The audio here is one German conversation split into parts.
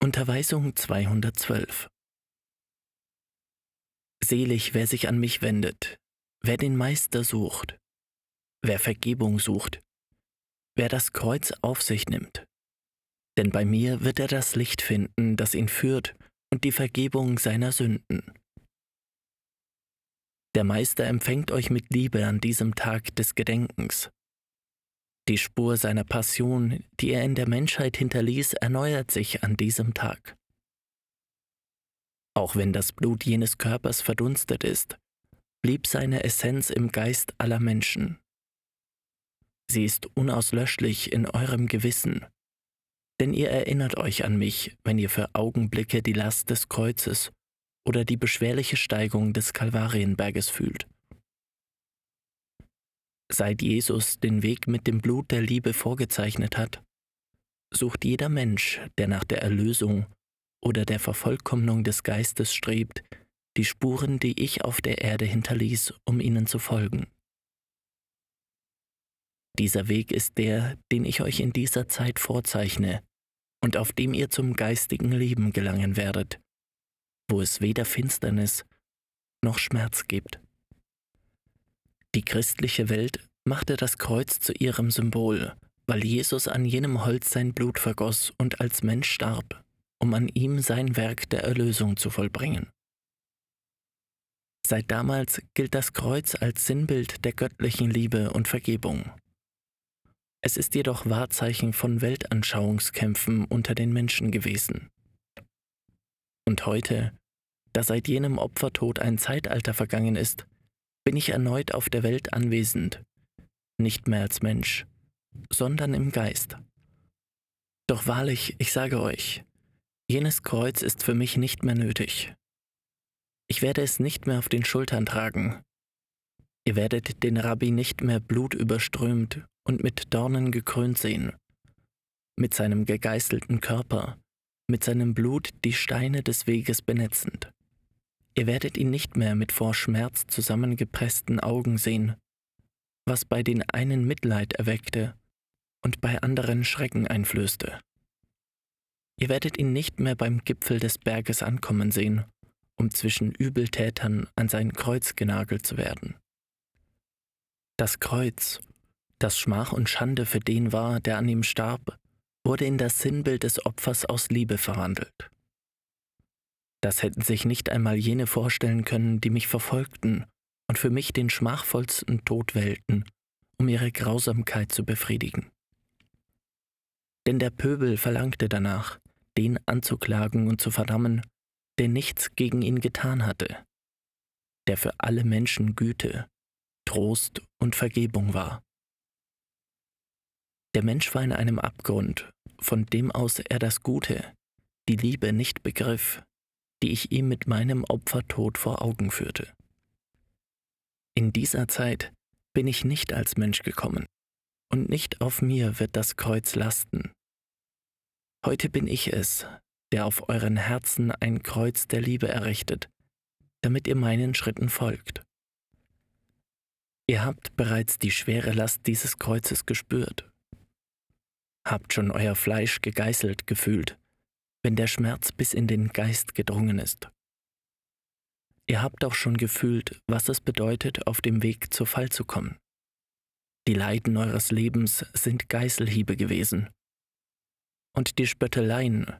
Unterweisung 212 Selig, wer sich an mich wendet, wer den Meister sucht, wer Vergebung sucht, wer das Kreuz auf sich nimmt. Denn bei mir wird er das Licht finden, das ihn führt, und die Vergebung seiner Sünden. Der Meister empfängt euch mit Liebe an diesem Tag des Gedenkens. Die Spur seiner Passion, die er in der Menschheit hinterließ, erneuert sich an diesem Tag. Auch wenn das Blut jenes Körpers verdunstet ist, blieb seine Essenz im Geist aller Menschen. Sie ist unauslöschlich in eurem Gewissen, denn ihr erinnert euch an mich, wenn ihr für Augenblicke die Last des Kreuzes oder die beschwerliche Steigung des Kalvarienberges fühlt. Seit Jesus den Weg mit dem Blut der Liebe vorgezeichnet hat, sucht jeder Mensch, der nach der Erlösung oder der Vervollkommnung des Geistes strebt, die Spuren, die ich auf der Erde hinterließ, um ihnen zu folgen. Dieser Weg ist der, den ich euch in dieser Zeit vorzeichne und auf dem ihr zum geistigen Leben gelangen werdet, wo es weder Finsternis noch Schmerz gibt. Die christliche Welt machte das Kreuz zu ihrem Symbol, weil Jesus an jenem Holz sein Blut vergoss und als Mensch starb, um an ihm sein Werk der Erlösung zu vollbringen. Seit damals gilt das Kreuz als Sinnbild der göttlichen Liebe und Vergebung. Es ist jedoch Wahrzeichen von Weltanschauungskämpfen unter den Menschen gewesen. Und heute, da seit jenem Opfertod ein Zeitalter vergangen ist, bin ich erneut auf der Welt anwesend, nicht mehr als Mensch, sondern im Geist. Doch wahrlich, ich sage euch, jenes Kreuz ist für mich nicht mehr nötig. Ich werde es nicht mehr auf den Schultern tragen. Ihr werdet den Rabbi nicht mehr blutüberströmt und mit Dornen gekrönt sehen, mit seinem gegeißelten Körper, mit seinem Blut die Steine des Weges benetzend. Ihr werdet ihn nicht mehr mit vor Schmerz zusammengepressten Augen sehen, was bei den einen Mitleid erweckte und bei anderen Schrecken einflößte. Ihr werdet ihn nicht mehr beim Gipfel des Berges ankommen sehen, um zwischen Übeltätern an sein Kreuz genagelt zu werden. Das Kreuz, das Schmach und Schande für den war, der an ihm starb, wurde in das Sinnbild des Opfers aus Liebe verwandelt. Das hätten sich nicht einmal jene vorstellen können, die mich verfolgten und für mich den schmachvollsten Tod wählten, um ihre Grausamkeit zu befriedigen. Denn der Pöbel verlangte danach, den anzuklagen und zu verdammen, der nichts gegen ihn getan hatte, der für alle Menschen Güte, Trost und Vergebung war. Der Mensch war in einem Abgrund, von dem aus er das Gute, die Liebe nicht begriff, die ich ihm mit meinem Opfertod vor Augen führte. In dieser Zeit bin ich nicht als Mensch gekommen, und nicht auf mir wird das Kreuz lasten. Heute bin ich es, der auf euren Herzen ein Kreuz der Liebe errichtet, damit ihr meinen Schritten folgt. Ihr habt bereits die schwere Last dieses Kreuzes gespürt, habt schon euer Fleisch gegeißelt gefühlt, wenn der Schmerz bis in den Geist gedrungen ist. Ihr habt auch schon gefühlt, was es bedeutet, auf dem Weg zu Fall zu kommen. Die Leiden eures Lebens sind Geißelhiebe gewesen. Und die Spötteleien,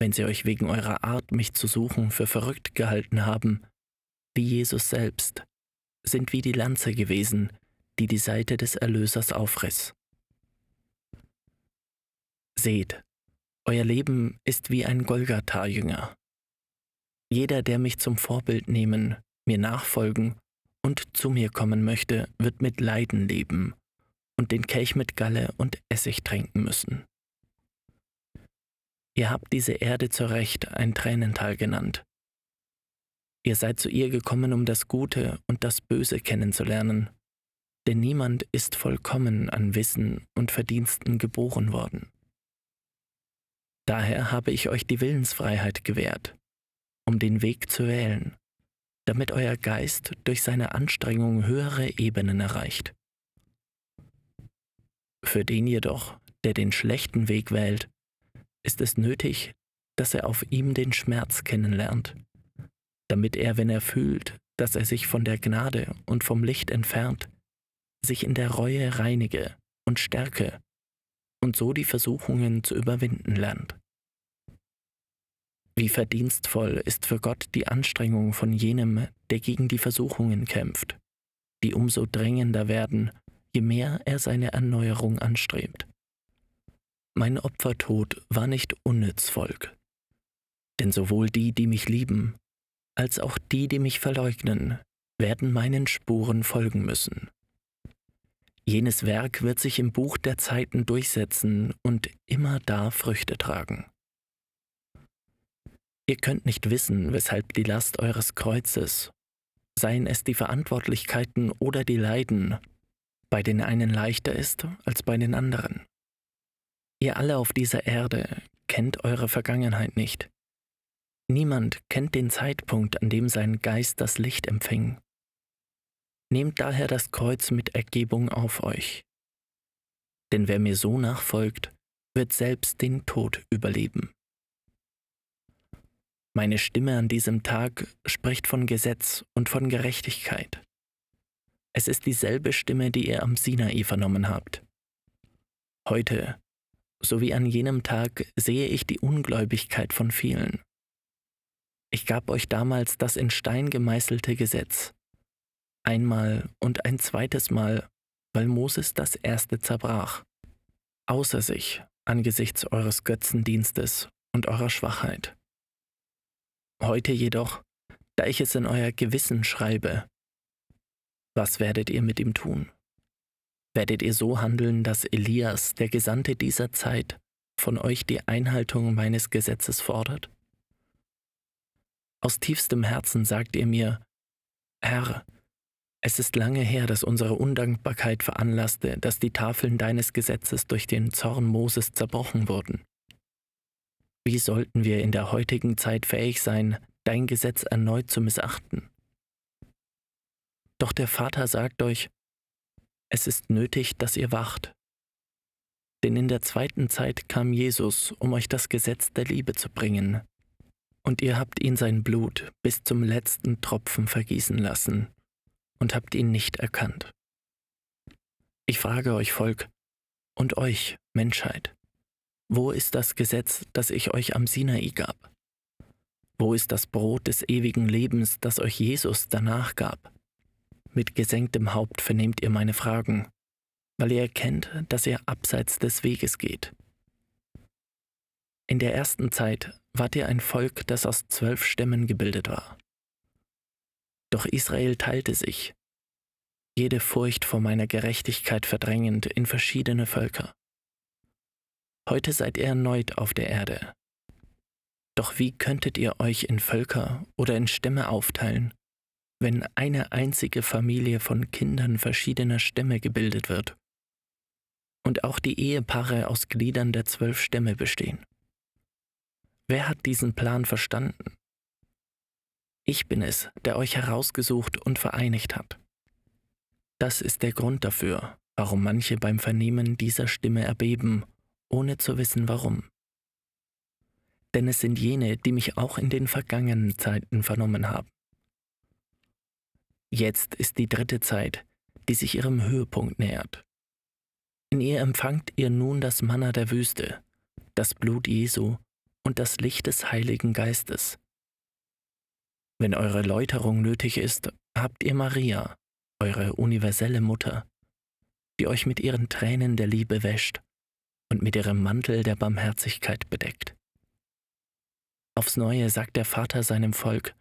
wenn sie euch wegen eurer Art, mich zu suchen, für verrückt gehalten haben, wie Jesus selbst, sind wie die Lanze gewesen, die die Seite des Erlösers aufriss. Seht, euer Leben ist wie ein Golgatha-Jünger. Jeder, der mich zum Vorbild nehmen, mir nachfolgen und zu mir kommen möchte, wird mit Leiden leben und den Kelch mit Galle und Essig tränken müssen. Ihr habt diese Erde zu Recht ein Tränental genannt. Ihr seid zu ihr gekommen, um das Gute und das Böse kennenzulernen, denn niemand ist vollkommen an Wissen und Verdiensten geboren worden. Daher habe ich euch die Willensfreiheit gewährt, um den Weg zu wählen, damit euer Geist durch seine Anstrengung höhere Ebenen erreicht. Für den jedoch, der den schlechten Weg wählt, ist es nötig, dass er auf ihm den Schmerz kennenlernt, damit er, wenn er fühlt, dass er sich von der Gnade und vom Licht entfernt, sich in der Reue reinige und stärke und so die Versuchungen zu überwinden lernt. Wie verdienstvoll ist für Gott die Anstrengung von jenem, der gegen die Versuchungen kämpft, die umso drängender werden, je mehr er seine Erneuerung anstrebt. Mein Opfertod war nicht unnütz Volk, denn sowohl die, die mich lieben, als auch die, die mich verleugnen, werden meinen Spuren folgen müssen. Jenes Werk wird sich im Buch der Zeiten durchsetzen und immer da Früchte tragen. Ihr könnt nicht wissen, weshalb die Last eures Kreuzes, seien es die Verantwortlichkeiten oder die Leiden, bei den einen leichter ist als bei den anderen. Ihr alle auf dieser Erde kennt eure Vergangenheit nicht. Niemand kennt den Zeitpunkt, an dem sein Geist das Licht empfing. Nehmt daher das Kreuz mit Ergebung auf euch. Denn wer mir so nachfolgt, wird selbst den Tod überleben. Meine Stimme an diesem Tag spricht von Gesetz und von Gerechtigkeit. Es ist dieselbe Stimme, die ihr am Sinai vernommen habt. Heute, so wie an jenem Tag, sehe ich die Ungläubigkeit von vielen. Ich gab euch damals das in Stein gemeißelte Gesetz, einmal und ein zweites Mal, weil Moses das erste zerbrach, außer sich angesichts eures Götzendienstes und eurer Schwachheit. Heute jedoch, da ich es in euer Gewissen schreibe, was werdet ihr mit ihm tun? Werdet ihr so handeln, dass Elias, der Gesandte dieser Zeit, von euch die Einhaltung meines Gesetzes fordert? Aus tiefstem Herzen sagt ihr mir, Herr, es ist lange her, dass unsere Undankbarkeit veranlasste, dass die Tafeln deines Gesetzes durch den Zorn Moses zerbrochen wurden. Wie sollten wir in der heutigen Zeit fähig sein, dein Gesetz erneut zu missachten? Doch der Vater sagt euch, es ist nötig, dass ihr wacht. Denn in der zweiten Zeit kam Jesus, um euch das Gesetz der Liebe zu bringen. Und ihr habt ihn sein Blut bis zum letzten Tropfen vergießen lassen und habt ihn nicht erkannt. Ich frage euch Volk und euch Menschheit, wo ist das Gesetz, das ich euch am Sinai gab? Wo ist das Brot des ewigen Lebens, das euch Jesus danach gab? Mit gesenktem Haupt vernehmt ihr meine Fragen, weil ihr erkennt, dass ihr abseits des Weges geht. In der ersten Zeit wart ihr ein Volk, das aus zwölf Stämmen gebildet war. Doch Israel teilte sich, jede Furcht vor meiner Gerechtigkeit verdrängend in verschiedene Völker. Heute seid ihr erneut auf der Erde. Doch wie könntet ihr euch in Völker oder in Stämme aufteilen, wenn eine einzige Familie von Kindern verschiedener Stämme gebildet wird und auch die Ehepaare aus Gliedern der zwölf Stämme bestehen? Wer hat diesen Plan verstanden? Ich bin es, der euch herausgesucht und vereinigt hat. Das ist der Grund dafür, warum manche beim Vernehmen dieser Stimme erbeben ohne zu wissen warum. Denn es sind jene, die mich auch in den vergangenen Zeiten vernommen haben. Jetzt ist die dritte Zeit, die sich ihrem Höhepunkt nähert. In ihr empfangt ihr nun das Manna der Wüste, das Blut Jesu und das Licht des Heiligen Geistes. Wenn eure Läuterung nötig ist, habt ihr Maria, eure universelle Mutter, die euch mit ihren Tränen der Liebe wäscht und mit ihrem Mantel der Barmherzigkeit bedeckt. Aufs neue sagt der Vater seinem Volk,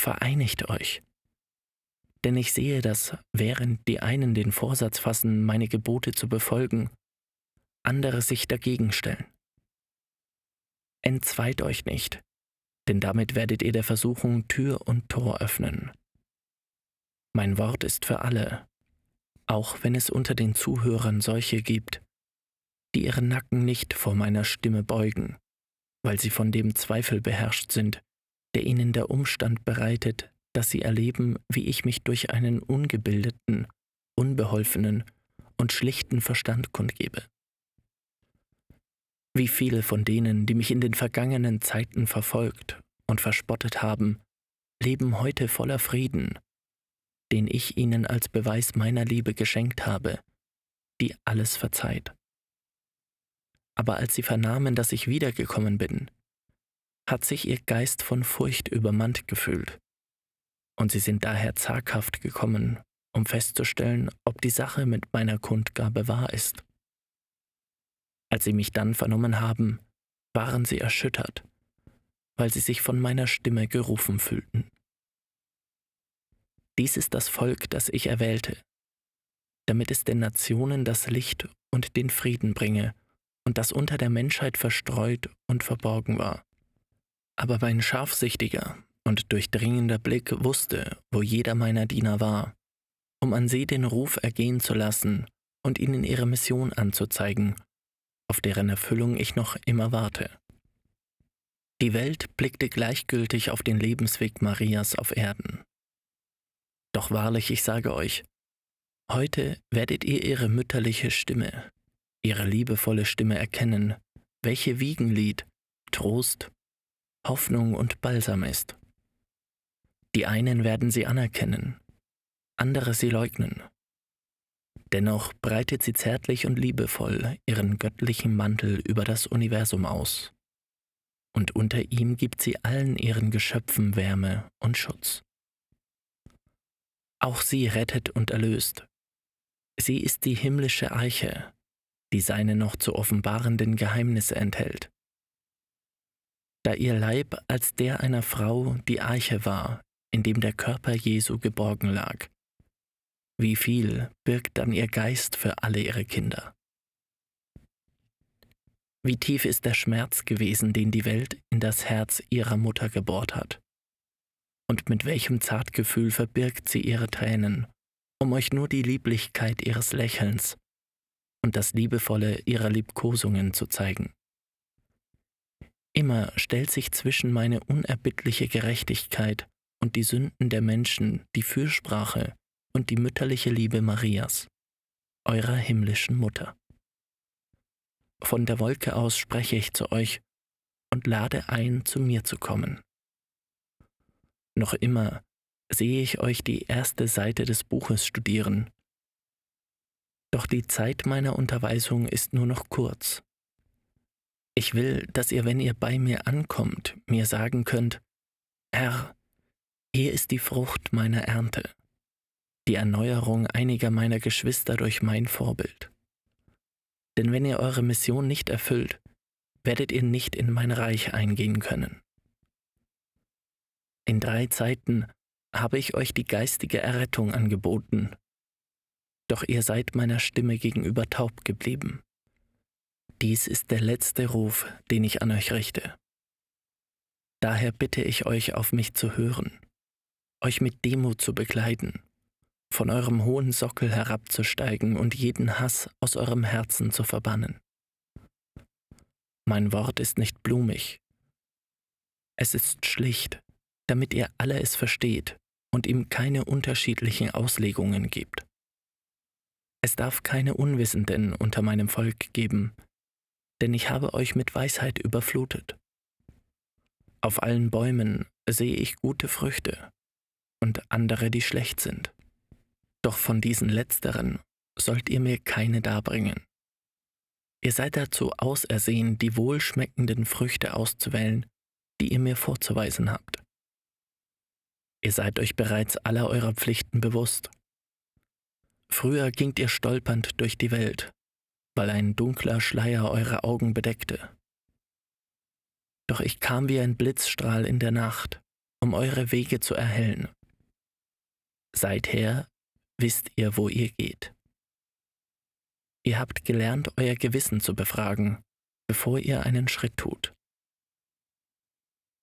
Vereinigt euch. Denn ich sehe, dass während die einen den Vorsatz fassen, meine Gebote zu befolgen, andere sich dagegen stellen. Entzweit euch nicht, denn damit werdet ihr der Versuchung Tür und Tor öffnen. Mein Wort ist für alle, auch wenn es unter den Zuhörern solche gibt, die ihren Nacken nicht vor meiner Stimme beugen, weil sie von dem Zweifel beherrscht sind, der ihnen der Umstand bereitet, dass sie erleben, wie ich mich durch einen ungebildeten, unbeholfenen und schlichten Verstand kundgebe. Wie viele von denen, die mich in den vergangenen Zeiten verfolgt und verspottet haben, leben heute voller Frieden, den ich ihnen als Beweis meiner Liebe geschenkt habe, die alles verzeiht. Aber als sie vernahmen, dass ich wiedergekommen bin, hat sich ihr Geist von Furcht übermannt gefühlt, und sie sind daher zaghaft gekommen, um festzustellen, ob die Sache mit meiner Kundgabe wahr ist. Als sie mich dann vernommen haben, waren sie erschüttert, weil sie sich von meiner Stimme gerufen fühlten. Dies ist das Volk, das ich erwählte, damit es den Nationen das Licht und den Frieden bringe und das unter der Menschheit verstreut und verborgen war. Aber mein scharfsichtiger und durchdringender Blick wusste, wo jeder meiner Diener war, um an sie den Ruf ergehen zu lassen und ihnen ihre Mission anzuzeigen auf deren Erfüllung ich noch immer warte. Die Welt blickte gleichgültig auf den Lebensweg Marias auf Erden. Doch wahrlich, ich sage euch, heute werdet ihr ihre mütterliche Stimme, ihre liebevolle Stimme erkennen, welche Wiegenlied, Trost, Hoffnung und Balsam ist. Die einen werden sie anerkennen, andere sie leugnen. Dennoch breitet sie zärtlich und liebevoll ihren göttlichen Mantel über das Universum aus. Und unter ihm gibt sie allen ihren Geschöpfen Wärme und Schutz. Auch sie rettet und erlöst. Sie ist die himmlische Eiche, die seine noch zu offenbarenden Geheimnisse enthält. Da ihr Leib als der einer Frau die Eiche war, in dem der Körper Jesu geborgen lag, wie viel birgt dann ihr Geist für alle ihre Kinder? Wie tief ist der Schmerz gewesen, den die Welt in das Herz ihrer Mutter gebohrt hat? Und mit welchem Zartgefühl verbirgt sie ihre Tränen, um euch nur die Lieblichkeit ihres Lächelns und das Liebevolle ihrer Liebkosungen zu zeigen? Immer stellt sich zwischen meine unerbittliche Gerechtigkeit und die Sünden der Menschen die Fürsprache und die mütterliche Liebe Marias, eurer himmlischen Mutter. Von der Wolke aus spreche ich zu euch und lade ein, zu mir zu kommen. Noch immer sehe ich euch die erste Seite des Buches studieren. Doch die Zeit meiner Unterweisung ist nur noch kurz. Ich will, dass ihr, wenn ihr bei mir ankommt, mir sagen könnt, Herr, hier ist die Frucht meiner Ernte die Erneuerung einiger meiner Geschwister durch mein Vorbild. Denn wenn ihr eure Mission nicht erfüllt, werdet ihr nicht in mein Reich eingehen können. In drei Zeiten habe ich euch die geistige Errettung angeboten, doch ihr seid meiner Stimme gegenüber taub geblieben. Dies ist der letzte Ruf, den ich an euch richte. Daher bitte ich euch, auf mich zu hören, euch mit Demut zu begleiten von eurem hohen Sockel herabzusteigen und jeden Hass aus eurem Herzen zu verbannen. Mein Wort ist nicht blumig. Es ist schlicht, damit ihr alle es versteht und ihm keine unterschiedlichen Auslegungen gibt. Es darf keine Unwissenden unter meinem Volk geben, denn ich habe euch mit Weisheit überflutet. Auf allen Bäumen sehe ich gute Früchte und andere, die schlecht sind. Doch von diesen letzteren sollt ihr mir keine darbringen. Ihr seid dazu ausersehen, die wohlschmeckenden Früchte auszuwählen, die ihr mir vorzuweisen habt. Ihr seid euch bereits aller eurer Pflichten bewusst. Früher gingt ihr stolpernd durch die Welt, weil ein dunkler Schleier eure Augen bedeckte. Doch ich kam wie ein Blitzstrahl in der Nacht, um eure Wege zu erhellen. Seither wisst ihr, wo ihr geht. Ihr habt gelernt, euer Gewissen zu befragen, bevor ihr einen Schritt tut.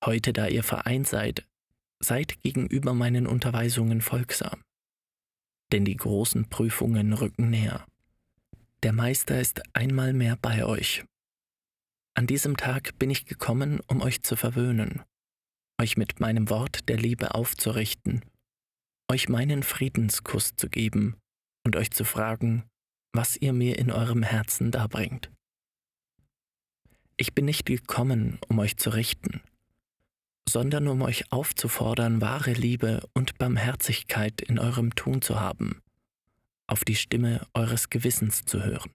Heute, da ihr vereint seid, seid gegenüber meinen Unterweisungen folgsam, denn die großen Prüfungen rücken näher. Der Meister ist einmal mehr bei euch. An diesem Tag bin ich gekommen, um euch zu verwöhnen, euch mit meinem Wort der Liebe aufzurichten euch meinen Friedenskuss zu geben und euch zu fragen, was ihr mir in eurem Herzen darbringt. Ich bin nicht gekommen, um euch zu richten, sondern um euch aufzufordern, wahre Liebe und Barmherzigkeit in eurem Tun zu haben, auf die Stimme eures Gewissens zu hören.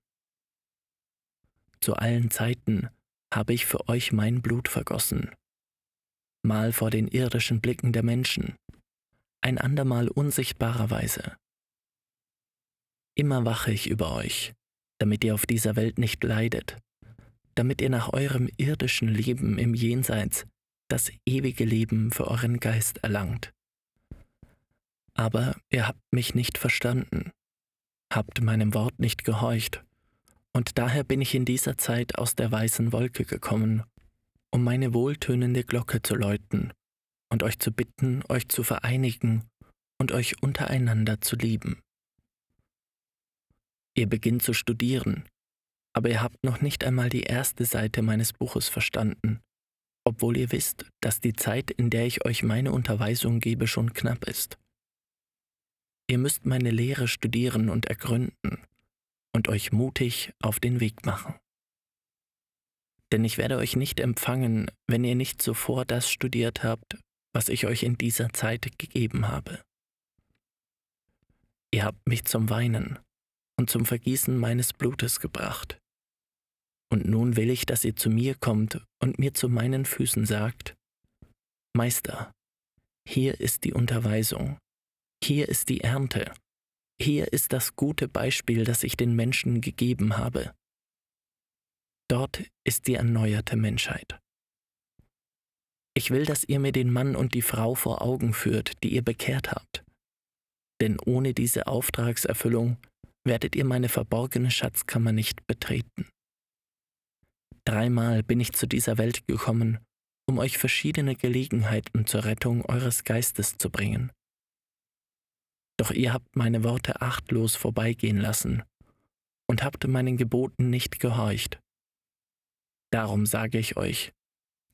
Zu allen Zeiten habe ich für euch mein Blut vergossen, mal vor den irdischen Blicken der Menschen, ein andermal unsichtbarerweise. Immer wache ich über euch, damit ihr auf dieser Welt nicht leidet, damit ihr nach eurem irdischen Leben im Jenseits das ewige Leben für euren Geist erlangt. Aber ihr habt mich nicht verstanden, habt meinem Wort nicht gehorcht, und daher bin ich in dieser Zeit aus der weißen Wolke gekommen, um meine wohltönende Glocke zu läuten und euch zu bitten, euch zu vereinigen und euch untereinander zu lieben. Ihr beginnt zu studieren, aber ihr habt noch nicht einmal die erste Seite meines Buches verstanden, obwohl ihr wisst, dass die Zeit, in der ich euch meine Unterweisung gebe, schon knapp ist. Ihr müsst meine Lehre studieren und ergründen und euch mutig auf den Weg machen. Denn ich werde euch nicht empfangen, wenn ihr nicht zuvor das studiert habt, was ich euch in dieser Zeit gegeben habe. Ihr habt mich zum Weinen und zum Vergießen meines Blutes gebracht. Und nun will ich, dass ihr zu mir kommt und mir zu meinen Füßen sagt, Meister, hier ist die Unterweisung, hier ist die Ernte, hier ist das gute Beispiel, das ich den Menschen gegeben habe. Dort ist die erneuerte Menschheit. Ich will, dass ihr mir den Mann und die Frau vor Augen führt, die ihr bekehrt habt. Denn ohne diese Auftragserfüllung werdet ihr meine verborgene Schatzkammer nicht betreten. Dreimal bin ich zu dieser Welt gekommen, um euch verschiedene Gelegenheiten zur Rettung eures Geistes zu bringen. Doch ihr habt meine Worte achtlos vorbeigehen lassen und habt meinen Geboten nicht gehorcht. Darum sage ich euch,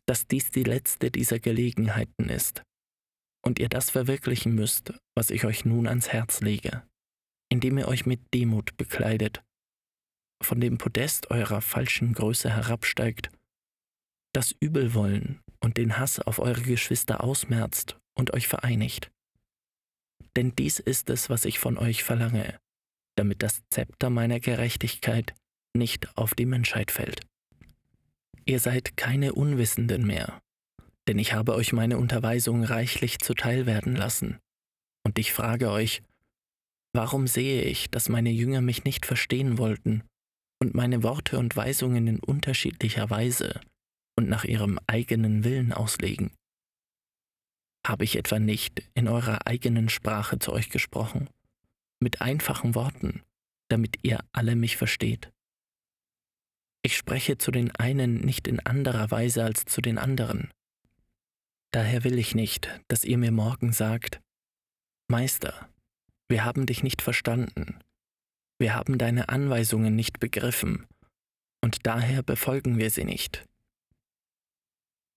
dass dies die letzte dieser Gelegenheiten ist und ihr das verwirklichen müsst, was ich euch nun ans Herz lege, indem ihr euch mit Demut bekleidet von dem Podest eurer falschen Größe herabsteigt, das Übelwollen und den Hass auf eure Geschwister ausmerzt und euch vereinigt. Denn dies ist es, was ich von euch verlange, damit das Zepter meiner Gerechtigkeit nicht auf die Menschheit fällt. Ihr seid keine Unwissenden mehr, denn ich habe euch meine Unterweisung reichlich zuteil werden lassen. Und ich frage euch, warum sehe ich, dass meine Jünger mich nicht verstehen wollten und meine Worte und Weisungen in unterschiedlicher Weise und nach ihrem eigenen Willen auslegen? Habe ich etwa nicht in eurer eigenen Sprache zu euch gesprochen, mit einfachen Worten, damit ihr alle mich versteht? Ich spreche zu den einen nicht in anderer Weise als zu den anderen. Daher will ich nicht, dass ihr mir morgen sagt, Meister, wir haben dich nicht verstanden, wir haben deine Anweisungen nicht begriffen, und daher befolgen wir sie nicht.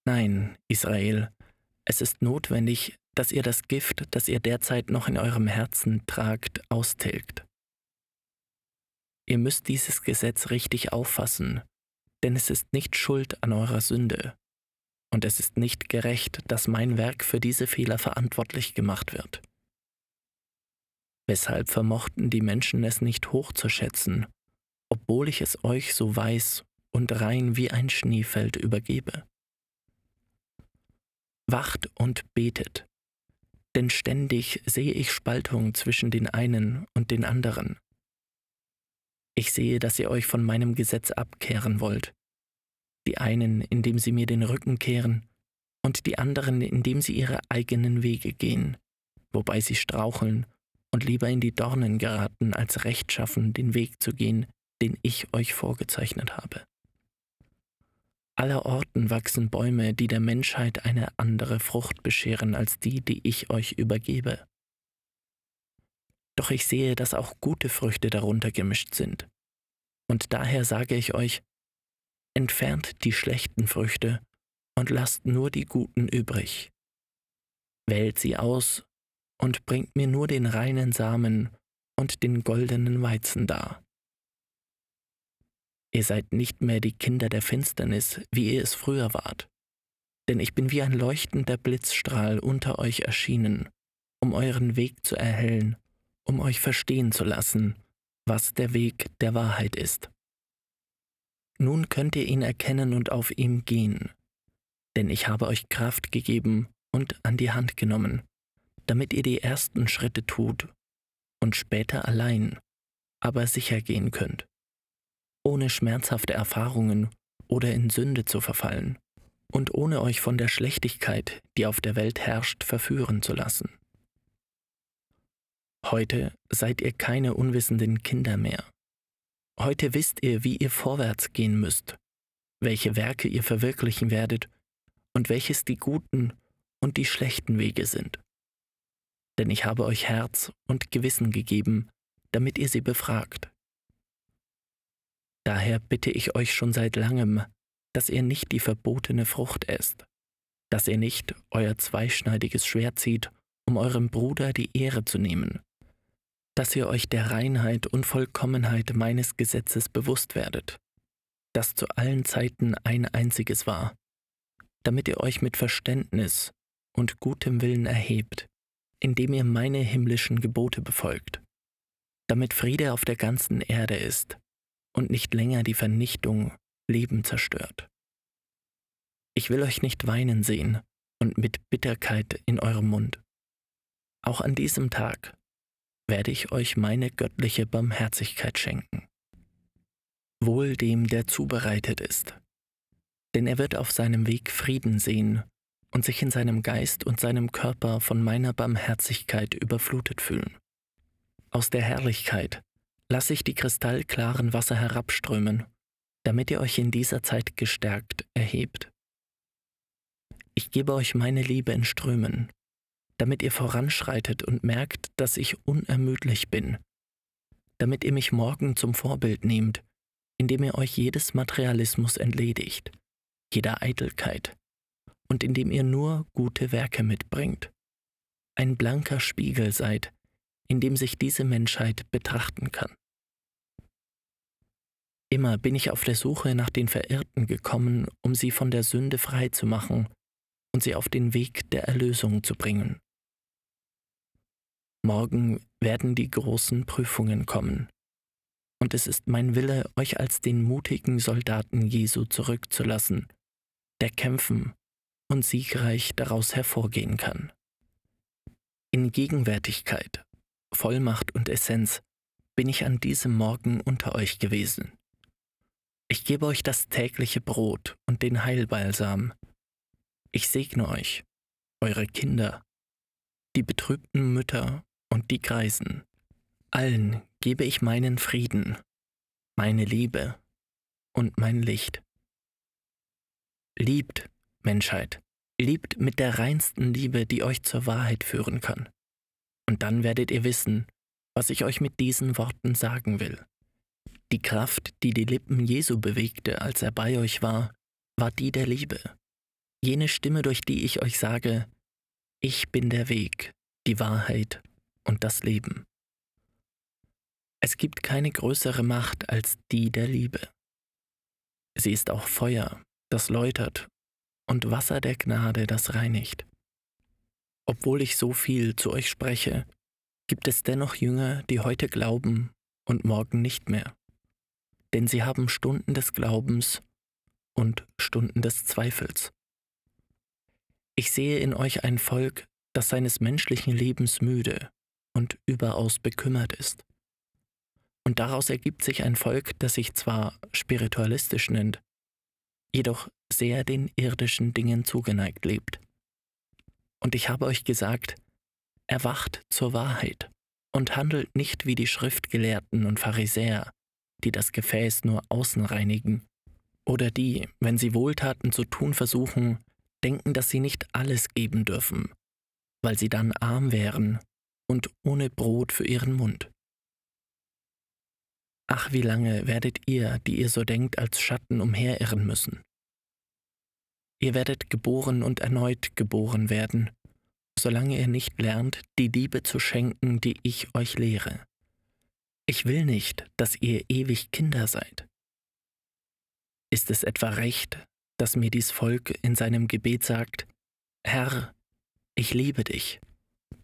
Nein, Israel, es ist notwendig, dass ihr das Gift, das ihr derzeit noch in eurem Herzen tragt, austilgt. Ihr müsst dieses Gesetz richtig auffassen, denn es ist nicht schuld an eurer Sünde, und es ist nicht gerecht, dass mein Werk für diese Fehler verantwortlich gemacht wird. Weshalb vermochten die Menschen es nicht hochzuschätzen, obwohl ich es euch so weiß und rein wie ein Schneefeld übergebe? Wacht und betet, denn ständig sehe ich Spaltung zwischen den einen und den anderen. Ich sehe, dass ihr euch von meinem Gesetz abkehren wollt, die einen, indem sie mir den Rücken kehren, und die anderen, indem sie ihre eigenen Wege gehen, wobei sie straucheln und lieber in die Dornen geraten, als rechtschaffen den Weg zu gehen, den ich euch vorgezeichnet habe. Allerorten wachsen Bäume, die der Menschheit eine andere Frucht bescheren als die, die ich euch übergebe. Doch ich sehe, dass auch gute Früchte darunter gemischt sind. Und daher sage ich euch, entfernt die schlechten Früchte und lasst nur die guten übrig. Wählt sie aus und bringt mir nur den reinen Samen und den goldenen Weizen dar. Ihr seid nicht mehr die Kinder der Finsternis, wie ihr es früher wart. Denn ich bin wie ein leuchtender Blitzstrahl unter euch erschienen, um euren Weg zu erhellen, um euch verstehen zu lassen, was der Weg der Wahrheit ist. Nun könnt ihr ihn erkennen und auf ihm gehen, denn ich habe euch Kraft gegeben und an die Hand genommen, damit ihr die ersten Schritte tut und später allein, aber sicher gehen könnt, ohne schmerzhafte Erfahrungen oder in Sünde zu verfallen und ohne euch von der Schlechtigkeit, die auf der Welt herrscht, verführen zu lassen. Heute seid ihr keine unwissenden Kinder mehr. Heute wisst ihr, wie ihr vorwärts gehen müsst, welche Werke ihr verwirklichen werdet und welches die guten und die schlechten Wege sind. Denn ich habe euch Herz und Gewissen gegeben, damit ihr sie befragt. Daher bitte ich euch schon seit langem, dass ihr nicht die verbotene Frucht esst, dass ihr nicht euer zweischneidiges Schwert zieht, um eurem Bruder die Ehre zu nehmen, dass ihr euch der Reinheit und Vollkommenheit meines Gesetzes bewusst werdet, das zu allen Zeiten ein einziges war, damit ihr euch mit Verständnis und gutem Willen erhebt, indem ihr meine himmlischen Gebote befolgt, damit Friede auf der ganzen Erde ist und nicht länger die Vernichtung Leben zerstört. Ich will euch nicht weinen sehen und mit Bitterkeit in eurem Mund. Auch an diesem Tag werde ich euch meine göttliche Barmherzigkeit schenken. Wohl dem, der zubereitet ist, denn er wird auf seinem Weg Frieden sehen und sich in seinem Geist und seinem Körper von meiner Barmherzigkeit überflutet fühlen. Aus der Herrlichkeit lasse ich die kristallklaren Wasser herabströmen, damit ihr euch in dieser Zeit gestärkt erhebt. Ich gebe euch meine Liebe in Strömen, damit ihr voranschreitet und merkt, dass ich unermüdlich bin, damit ihr mich morgen zum Vorbild nehmt, indem ihr euch jedes Materialismus entledigt, jeder Eitelkeit, und indem ihr nur gute Werke mitbringt, ein blanker Spiegel seid, in dem sich diese Menschheit betrachten kann. Immer bin ich auf der Suche nach den Verirrten gekommen, um sie von der Sünde frei zu machen und sie auf den Weg der Erlösung zu bringen. Morgen werden die großen Prüfungen kommen, und es ist mein Wille, euch als den mutigen Soldaten Jesu zurückzulassen, der kämpfen und siegreich daraus hervorgehen kann. In Gegenwärtigkeit, Vollmacht und Essenz bin ich an diesem Morgen unter euch gewesen. Ich gebe euch das tägliche Brot und den Heilbalsam. Ich segne euch, eure Kinder, die betrübten Mütter und die Greisen. Allen gebe ich meinen Frieden, meine Liebe und mein Licht. Liebt Menschheit, liebt mit der reinsten Liebe, die euch zur Wahrheit führen kann. Und dann werdet ihr wissen, was ich euch mit diesen Worten sagen will. Die Kraft, die die Lippen Jesu bewegte, als er bei euch war, war die der Liebe. Jene Stimme, durch die ich euch sage, ich bin der Weg, die Wahrheit und das Leben. Es gibt keine größere Macht als die der Liebe. Sie ist auch Feuer, das läutert und Wasser der Gnade, das reinigt. Obwohl ich so viel zu euch spreche, gibt es dennoch Jünger, die heute glauben und morgen nicht mehr. Denn sie haben Stunden des Glaubens und Stunden des Zweifels. Ich sehe in euch ein Volk, das seines menschlichen Lebens müde und überaus bekümmert ist. Und daraus ergibt sich ein Volk, das sich zwar spiritualistisch nennt, jedoch sehr den irdischen Dingen zugeneigt lebt. Und ich habe euch gesagt, erwacht zur Wahrheit und handelt nicht wie die Schriftgelehrten und Pharisäer, die das Gefäß nur außen reinigen, oder die, wenn sie Wohltaten zu tun versuchen, denken, dass sie nicht alles geben dürfen, weil sie dann arm wären und ohne Brot für ihren Mund. Ach, wie lange werdet ihr, die ihr so denkt, als Schatten umherirren müssen? Ihr werdet geboren und erneut geboren werden, solange ihr nicht lernt, die Liebe zu schenken, die ich euch lehre. Ich will nicht, dass ihr ewig Kinder seid. Ist es etwa recht, dass mir dies Volk in seinem Gebet sagt, Herr, ich liebe dich,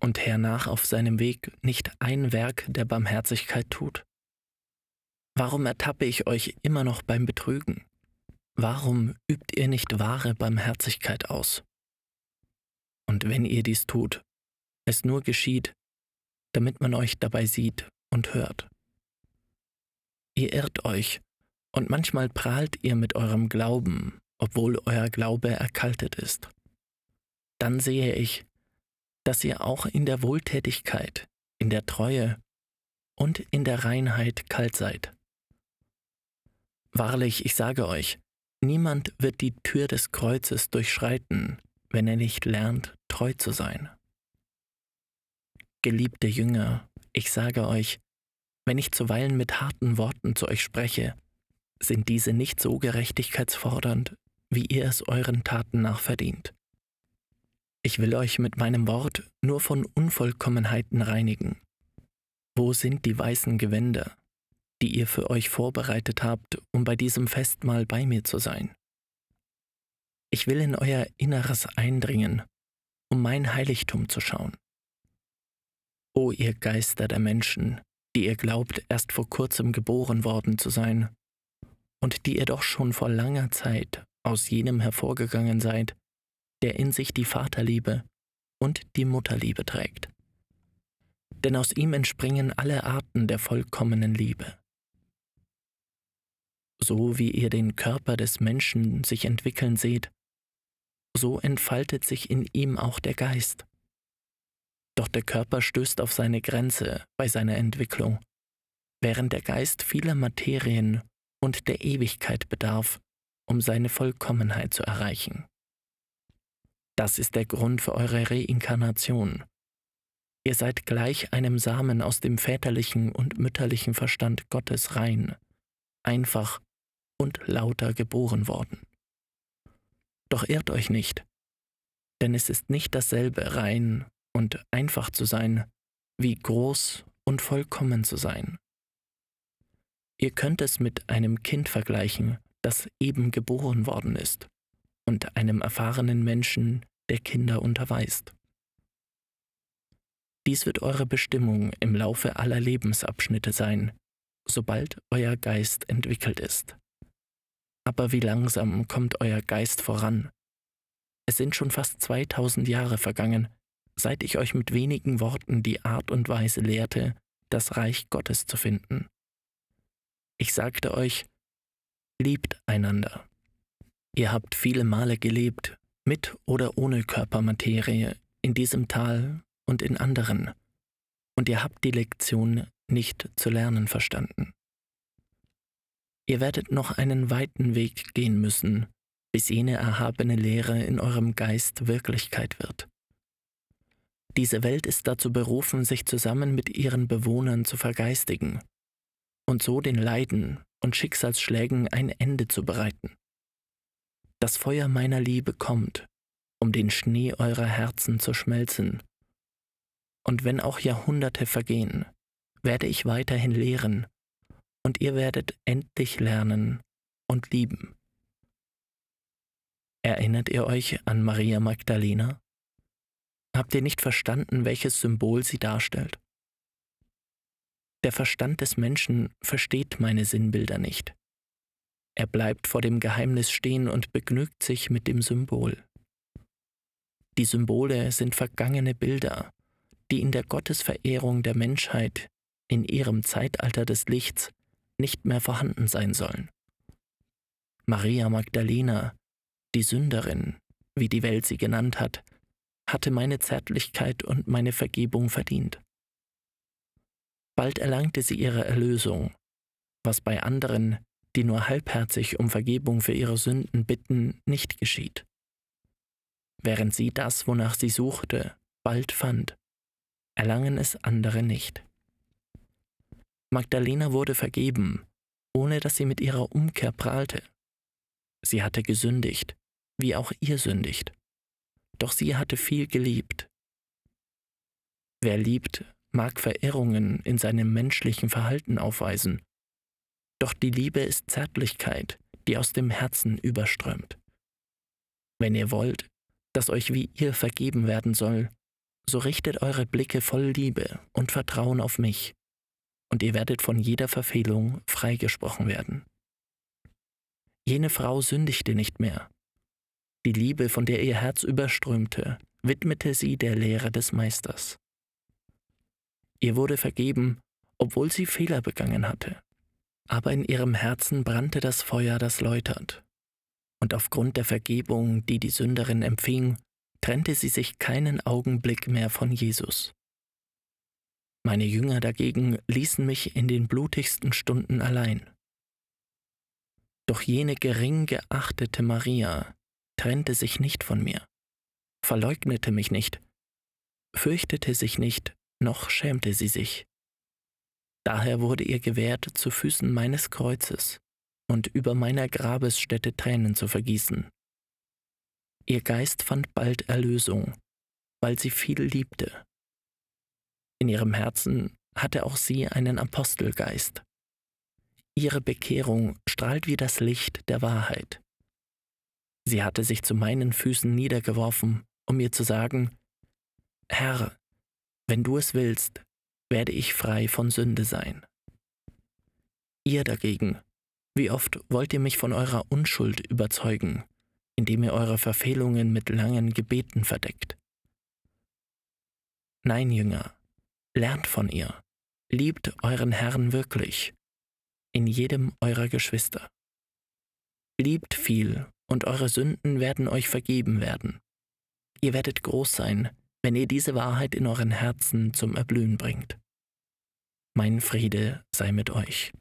und hernach auf seinem Weg nicht ein Werk der Barmherzigkeit tut? Warum ertappe ich euch immer noch beim Betrügen? Warum übt ihr nicht wahre Barmherzigkeit aus? Und wenn ihr dies tut, es nur geschieht, damit man euch dabei sieht und hört. Ihr irrt euch, und manchmal prahlt ihr mit eurem Glauben, obwohl euer Glaube erkaltet ist. Dann sehe ich, dass ihr auch in der Wohltätigkeit, in der Treue und in der Reinheit kalt seid. Wahrlich, ich sage euch, niemand wird die Tür des Kreuzes durchschreiten, wenn er nicht lernt, treu zu sein. Geliebte Jünger, ich sage euch, wenn ich zuweilen mit harten Worten zu euch spreche, sind diese nicht so gerechtigkeitsfordernd, wie ihr es euren Taten nach verdient. Ich will euch mit meinem Wort nur von Unvollkommenheiten reinigen. Wo sind die weißen Gewänder, die ihr für euch vorbereitet habt, um bei diesem Festmahl bei mir zu sein? Ich will in euer Inneres eindringen, um mein Heiligtum zu schauen. O ihr Geister der Menschen, die ihr glaubt, erst vor kurzem geboren worden zu sein, und die ihr doch schon vor langer Zeit aus jenem hervorgegangen seid, der in sich die Vaterliebe und die Mutterliebe trägt. Denn aus ihm entspringen alle Arten der vollkommenen Liebe. So wie ihr den Körper des Menschen sich entwickeln seht, so entfaltet sich in ihm auch der Geist. Doch der Körper stößt auf seine Grenze bei seiner Entwicklung, während der Geist vieler Materien und der Ewigkeit bedarf, um seine Vollkommenheit zu erreichen. Das ist der Grund für eure Reinkarnation. Ihr seid gleich einem Samen aus dem väterlichen und mütterlichen Verstand Gottes rein, einfach und lauter geboren worden. Doch irrt euch nicht, denn es ist nicht dasselbe rein und einfach zu sein, wie groß und vollkommen zu sein. Ihr könnt es mit einem Kind vergleichen, das eben geboren worden ist, und einem erfahrenen Menschen, der Kinder unterweist. Dies wird eure Bestimmung im Laufe aller Lebensabschnitte sein, sobald euer Geist entwickelt ist. Aber wie langsam kommt euer Geist voran? Es sind schon fast 2000 Jahre vergangen, seit ich euch mit wenigen Worten die Art und Weise lehrte, das Reich Gottes zu finden. Ich sagte euch, liebt einander. Ihr habt viele Male gelebt, mit oder ohne Körpermaterie, in diesem Tal und in anderen, und ihr habt die Lektion nicht zu lernen verstanden. Ihr werdet noch einen weiten Weg gehen müssen, bis jene erhabene Lehre in eurem Geist Wirklichkeit wird. Diese Welt ist dazu berufen, sich zusammen mit ihren Bewohnern zu vergeistigen und so den Leiden und Schicksalsschlägen ein Ende zu bereiten. Das Feuer meiner Liebe kommt, um den Schnee eurer Herzen zu schmelzen. Und wenn auch Jahrhunderte vergehen, werde ich weiterhin lehren, und ihr werdet endlich lernen und lieben. Erinnert ihr euch an Maria Magdalena? Habt ihr nicht verstanden, welches Symbol sie darstellt? Der Verstand des Menschen versteht meine Sinnbilder nicht. Er bleibt vor dem Geheimnis stehen und begnügt sich mit dem Symbol. Die Symbole sind vergangene Bilder, die in der Gottesverehrung der Menschheit in ihrem Zeitalter des Lichts nicht mehr vorhanden sein sollen. Maria Magdalena, die Sünderin, wie die Welt sie genannt hat, hatte meine Zärtlichkeit und meine Vergebung verdient. Bald erlangte sie ihre Erlösung, was bei anderen, die nur halbherzig um Vergebung für ihre Sünden bitten, nicht geschieht. Während sie das, wonach sie suchte, bald fand, erlangen es andere nicht. Magdalena wurde vergeben, ohne dass sie mit ihrer Umkehr prahlte. Sie hatte gesündigt, wie auch ihr sündigt. Doch sie hatte viel geliebt. Wer liebt, mag Verirrungen in seinem menschlichen Verhalten aufweisen. Doch die Liebe ist Zärtlichkeit, die aus dem Herzen überströmt. Wenn ihr wollt, dass euch wie ihr vergeben werden soll, so richtet eure Blicke voll Liebe und Vertrauen auf mich, und ihr werdet von jeder Verfehlung freigesprochen werden. Jene Frau sündigte nicht mehr. Die Liebe, von der ihr Herz überströmte, widmete sie der Lehre des Meisters. Ihr wurde vergeben, obwohl sie Fehler begangen hatte. Aber in ihrem Herzen brannte das Feuer, das läutert. Und aufgrund der Vergebung, die die Sünderin empfing, trennte sie sich keinen Augenblick mehr von Jesus. Meine Jünger dagegen ließen mich in den blutigsten Stunden allein. Doch jene gering geachtete Maria trennte sich nicht von mir, verleugnete mich nicht, fürchtete sich nicht, noch schämte sie sich. Daher wurde ihr gewährt, zu Füßen meines Kreuzes und über meiner Grabesstätte Tränen zu vergießen. Ihr Geist fand bald Erlösung, weil sie viel liebte. In ihrem Herzen hatte auch sie einen Apostelgeist. Ihre Bekehrung strahlt wie das Licht der Wahrheit. Sie hatte sich zu meinen Füßen niedergeworfen, um mir zu sagen, Herr, wenn du es willst, werde ich frei von Sünde sein. Ihr dagegen, wie oft wollt ihr mich von eurer Unschuld überzeugen, indem ihr eure Verfehlungen mit langen Gebeten verdeckt? Nein, Jünger, lernt von ihr, liebt euren Herrn wirklich, in jedem eurer Geschwister. Liebt viel, und eure Sünden werden euch vergeben werden. Ihr werdet groß sein, wenn ihr diese Wahrheit in euren Herzen zum Erblühen bringt. Mein Friede sei mit euch.